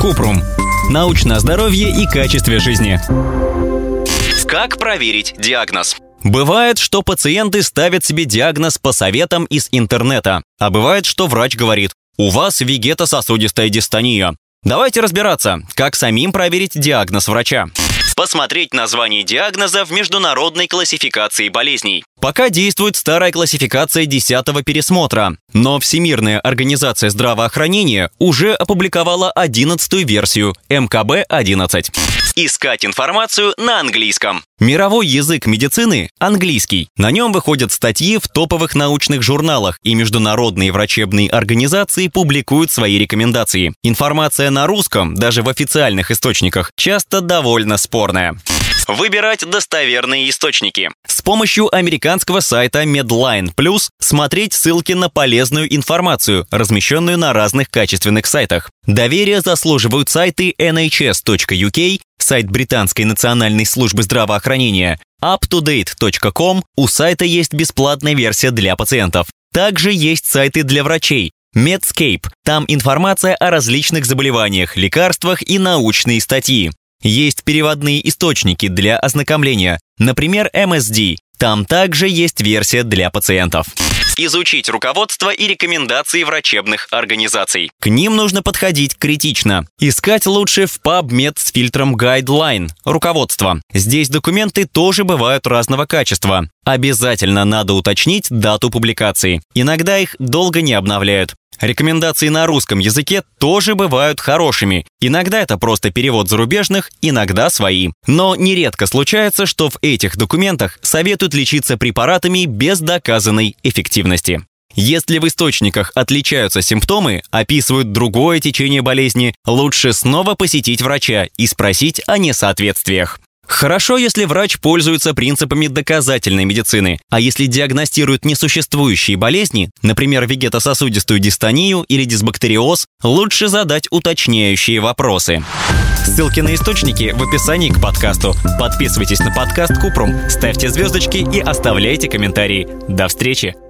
Купрум. Научное здоровье и качестве жизни. Как проверить диагноз? Бывает, что пациенты ставят себе диагноз по советам из интернета, а бывает, что врач говорит «У вас вегетососудистая дистония». Давайте разбираться, как самим проверить диагноз врача. Посмотреть название диагноза в международной классификации болезней. Пока действует старая классификация 10 пересмотра, но Всемирная организация здравоохранения уже опубликовала 11 версию МКБ-11. Искать информацию на английском. Мировой язык медицины – английский. На нем выходят статьи в топовых научных журналах, и международные врачебные организации публикуют свои рекомендации. Информация на русском, даже в официальных источниках, часто довольно спорная. Выбирать достоверные источники. С помощью американского сайта Medline Plus смотреть ссылки на полезную информацию, размещенную на разных качественных сайтах. Доверие заслуживают сайты nhs.uk, сайт Британской национальной службы здравоохранения, uptodate.com, у сайта есть бесплатная версия для пациентов. Также есть сайты для врачей, Medscape. Там информация о различных заболеваниях, лекарствах и научные статьи. Есть переводные источники для ознакомления, например, MSD. Там также есть версия для пациентов. Изучить руководство и рекомендации врачебных организаций. К ним нужно подходить критично. Искать лучше в PubMed с фильтром Guideline – руководство. Здесь документы тоже бывают разного качества. Обязательно надо уточнить дату публикации. Иногда их долго не обновляют. Рекомендации на русском языке тоже бывают хорошими. Иногда это просто перевод зарубежных, иногда свои. Но нередко случается, что в этих документах советуют лечиться препаратами без доказанной эффективности. Если в источниках отличаются симптомы, описывают другое течение болезни, лучше снова посетить врача и спросить о несоответствиях. Хорошо, если врач пользуется принципами доказательной медицины, а если диагностирует несуществующие болезни, например, вегетососудистую дистонию или дисбактериоз, лучше задать уточняющие вопросы. Ссылки на источники в описании к подкасту. Подписывайтесь на подкаст Купрум, ставьте звездочки и оставляйте комментарии. До встречи!